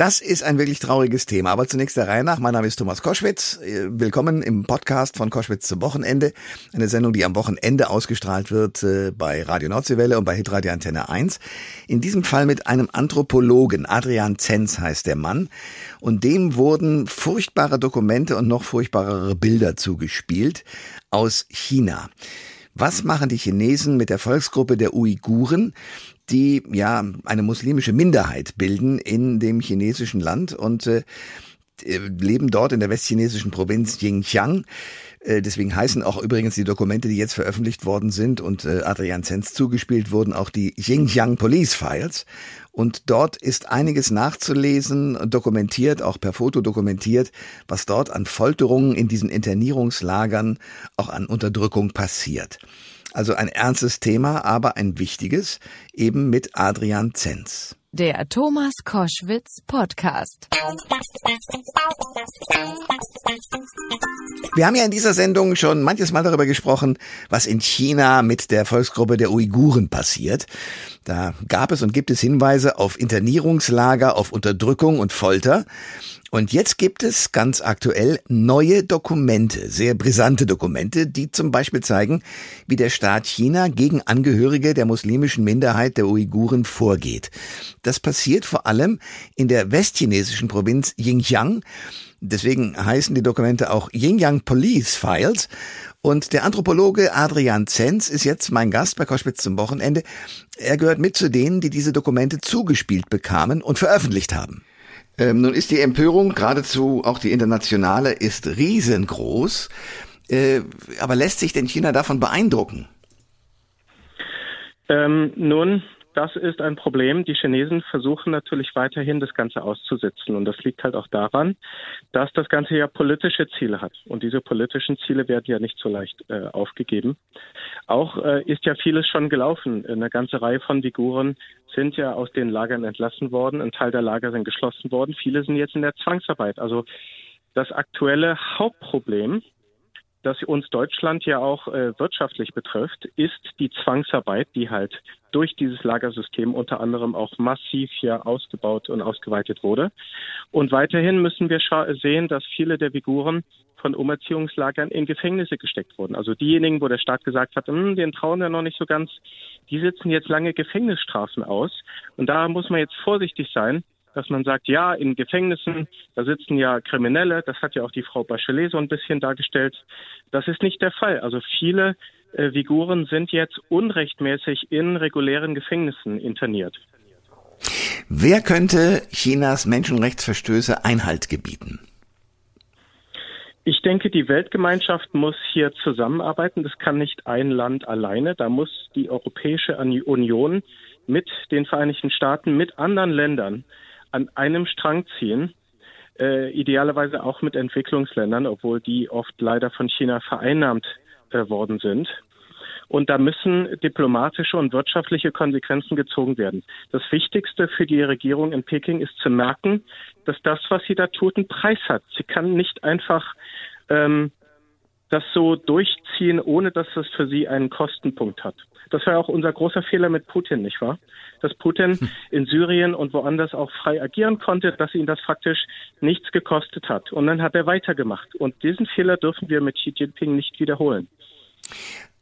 Das ist ein wirklich trauriges Thema. Aber zunächst der Reihe nach. Mein Name ist Thomas Koschwitz. Äh, willkommen im Podcast von Koschwitz zum Wochenende. Eine Sendung, die am Wochenende ausgestrahlt wird äh, bei Radio Nordseewelle und bei Hitradio Antenne 1. In diesem Fall mit einem Anthropologen. Adrian Zenz heißt der Mann. Und dem wurden furchtbare Dokumente und noch furchtbarere Bilder zugespielt aus China. Was machen die Chinesen mit der Volksgruppe der Uiguren? Die ja eine muslimische Minderheit bilden in dem chinesischen Land und äh, leben dort in der westchinesischen Provinz Xinjiang. Äh, deswegen heißen auch übrigens die Dokumente, die jetzt veröffentlicht worden sind und äh, Adrian Zenz zugespielt wurden, auch die Xinjiang Police Files. Und dort ist einiges nachzulesen, dokumentiert, auch per Foto dokumentiert, was dort an Folterungen in diesen Internierungslagern, auch an Unterdrückung passiert. Also ein ernstes Thema, aber ein wichtiges, eben mit Adrian Zenz. Der Thomas Koschwitz Podcast. Wir haben ja in dieser Sendung schon manches Mal darüber gesprochen, was in China mit der Volksgruppe der Uiguren passiert. Da gab es und gibt es Hinweise auf Internierungslager, auf Unterdrückung und Folter. Und jetzt gibt es ganz aktuell neue Dokumente, sehr brisante Dokumente, die zum Beispiel zeigen, wie der Staat China gegen Angehörige der muslimischen Minderheit der Uiguren vorgeht. Das passiert vor allem in der westchinesischen Provinz Xinjiang. Deswegen heißen die Dokumente auch Xinjiang Police Files. Und der Anthropologe Adrian Zenz ist jetzt mein Gast bei Koschwitz zum Wochenende. Er gehört mit zu denen, die diese Dokumente zugespielt bekamen und veröffentlicht haben. Ähm, nun ist die Empörung, geradezu auch die internationale, ist riesengroß. Äh, aber lässt sich denn China davon beeindrucken? Ähm, nun, das ist ein Problem. Die Chinesen versuchen natürlich weiterhin, das Ganze auszusitzen. Und das liegt halt auch daran, dass das Ganze ja politische Ziele hat. Und diese politischen Ziele werden ja nicht so leicht äh, aufgegeben. Auch äh, ist ja vieles schon gelaufen. Eine ganze Reihe von Figuren sind ja aus den Lagern entlassen worden. Ein Teil der Lager sind geschlossen worden. Viele sind jetzt in der Zwangsarbeit. Also das aktuelle Hauptproblem das uns Deutschland ja auch äh, wirtschaftlich betrifft, ist die Zwangsarbeit, die halt durch dieses Lagersystem unter anderem auch massiv hier ausgebaut und ausgeweitet wurde. Und weiterhin müssen wir sehen, dass viele der Figuren von Umerziehungslagern in Gefängnisse gesteckt wurden. Also diejenigen, wo der Staat gesagt hat, hm, den trauen wir noch nicht so ganz, die sitzen jetzt lange Gefängnisstrafen aus. Und da muss man jetzt vorsichtig sein, dass man sagt, ja, in Gefängnissen, da sitzen ja Kriminelle, das hat ja auch die Frau Bachelet so ein bisschen dargestellt. Das ist nicht der Fall. Also viele äh, Figuren sind jetzt unrechtmäßig in regulären Gefängnissen interniert. Wer könnte Chinas Menschenrechtsverstöße Einhalt gebieten? Ich denke, die Weltgemeinschaft muss hier zusammenarbeiten. Das kann nicht ein Land alleine. Da muss die Europäische Union mit den Vereinigten Staaten, mit anderen Ländern an einem Strang ziehen, äh, idealerweise auch mit Entwicklungsländern, obwohl die oft leider von China vereinnahmt äh, worden sind. Und da müssen diplomatische und wirtschaftliche Konsequenzen gezogen werden. Das Wichtigste für die Regierung in Peking ist zu merken, dass das, was sie da tut, einen Preis hat. Sie kann nicht einfach ähm, das so durchziehen, ohne dass es für sie einen Kostenpunkt hat. Das war auch unser großer Fehler mit Putin, nicht wahr? Dass Putin hm. in Syrien und woanders auch frei agieren konnte, dass ihn das faktisch nichts gekostet hat. Und dann hat er weitergemacht. Und diesen Fehler dürfen wir mit Xi Jinping nicht wiederholen.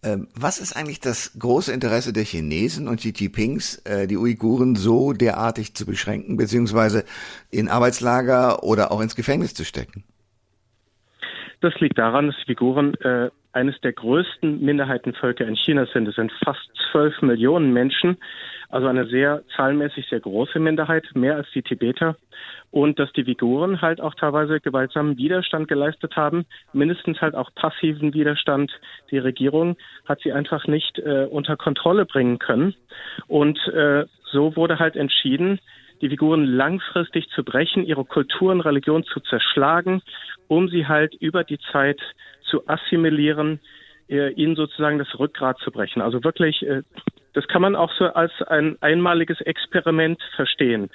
Ähm, was ist eigentlich das große Interesse der Chinesen und Xi Jinpings, äh, die Uiguren so derartig zu beschränken, beziehungsweise in Arbeitslager oder auch ins Gefängnis zu stecken? Das liegt daran, dass die Uiguren äh, eines der größten Minderheitenvölker in China sind. Es sind fast zwölf Millionen Menschen, also eine sehr zahlenmäßig sehr große Minderheit, mehr als die Tibeter. Und dass die Uiguren halt auch teilweise gewaltsamen Widerstand geleistet haben, mindestens halt auch passiven Widerstand. Die Regierung hat sie einfach nicht äh, unter Kontrolle bringen können. Und äh, so wurde halt entschieden, die Figuren langfristig zu brechen, ihre Kultur und Religion zu zerschlagen, um sie halt über die Zeit zu assimilieren, äh, ihnen sozusagen das Rückgrat zu brechen. Also wirklich, äh, das kann man auch so als ein einmaliges Experiment verstehen.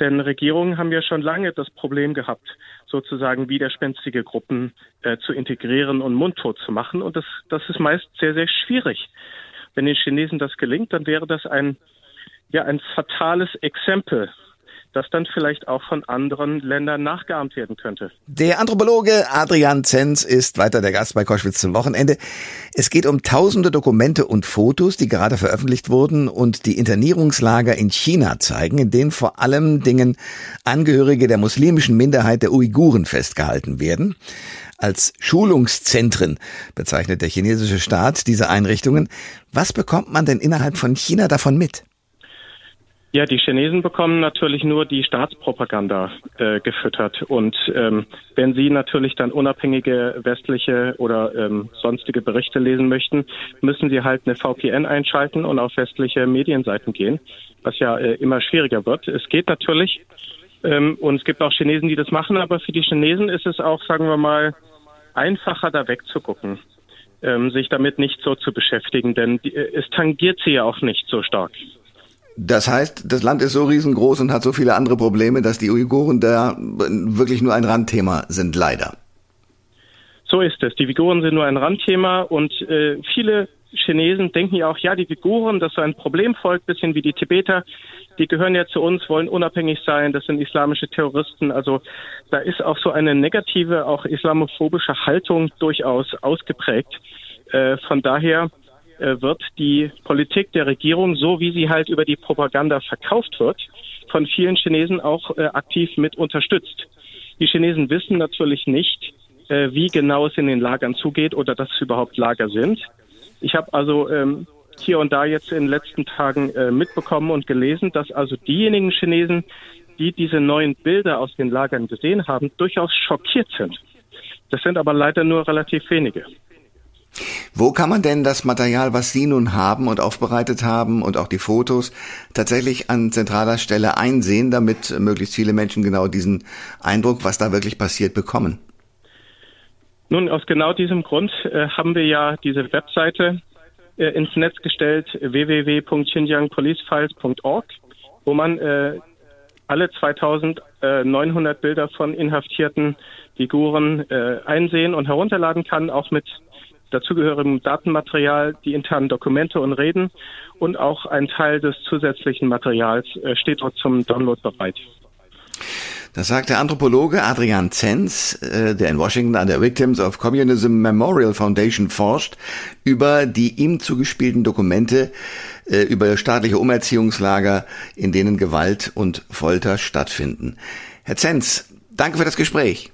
Denn Regierungen haben ja schon lange das Problem gehabt, sozusagen widerspenstige Gruppen äh, zu integrieren und mundtot zu machen. Und das, das ist meist sehr, sehr schwierig. Wenn den Chinesen das gelingt, dann wäre das ein, ja, ein fatales Exempel das dann vielleicht auch von anderen Ländern nachgeahmt werden könnte. Der Anthropologe Adrian Zenz ist weiter der Gast bei Koschwitz zum Wochenende. Es geht um tausende Dokumente und Fotos, die gerade veröffentlicht wurden und die Internierungslager in China zeigen, in denen vor allem Dingen Angehörige der muslimischen Minderheit der Uiguren festgehalten werden. Als Schulungszentren bezeichnet der chinesische Staat diese Einrichtungen. Was bekommt man denn innerhalb von China davon mit? Ja, die Chinesen bekommen natürlich nur die Staatspropaganda äh, gefüttert. Und ähm, wenn sie natürlich dann unabhängige westliche oder ähm, sonstige Berichte lesen möchten, müssen sie halt eine VPN einschalten und auf westliche Medienseiten gehen, was ja äh, immer schwieriger wird. Es geht natürlich. Ähm, und es gibt auch Chinesen, die das machen, aber für die Chinesen ist es auch, sagen wir mal, einfacher, da wegzugucken, ähm, sich damit nicht so zu beschäftigen, denn äh, es tangiert sie ja auch nicht so stark. Das heißt, das Land ist so riesengroß und hat so viele andere Probleme, dass die Uiguren da wirklich nur ein Randthema sind, leider. So ist es. Die Uiguren sind nur ein Randthema und äh, viele Chinesen denken ja auch, ja, die Uiguren, das ist so ein Problemvolk, bisschen wie die Tibeter, die gehören ja zu uns, wollen unabhängig sein, das sind islamische Terroristen. Also da ist auch so eine negative, auch islamophobische Haltung durchaus ausgeprägt. Äh, von daher wird die Politik der Regierung, so wie sie halt über die Propaganda verkauft wird, von vielen Chinesen auch äh, aktiv mit unterstützt. Die Chinesen wissen natürlich nicht, äh, wie genau es in den Lagern zugeht oder dass es überhaupt Lager sind. Ich habe also ähm, hier und da jetzt in den letzten Tagen äh, mitbekommen und gelesen, dass also diejenigen Chinesen, die diese neuen Bilder aus den Lagern gesehen haben, durchaus schockiert sind. Das sind aber leider nur relativ wenige. Wo kann man denn das Material, was Sie nun haben und aufbereitet haben und auch die Fotos tatsächlich an zentraler Stelle einsehen, damit möglichst viele Menschen genau diesen Eindruck, was da wirklich passiert, bekommen? Nun, aus genau diesem Grund äh, haben wir ja diese Webseite äh, ins Netz gestellt, www.xinjiangpolicefiles.org, wo man äh, alle 2900 Bilder von inhaftierten Figuren äh, einsehen und herunterladen kann, auch mit dazugehörigem Datenmaterial, die internen Dokumente und Reden und auch ein Teil des zusätzlichen Materials äh, steht dort zum Download bereit. Das sagt der Anthropologe Adrian Zenz, äh, der in Washington an der Victims of Communism Memorial Foundation forscht, über die ihm zugespielten Dokumente äh, über staatliche Umerziehungslager, in denen Gewalt und Folter stattfinden. Herr Zenz, danke für das Gespräch.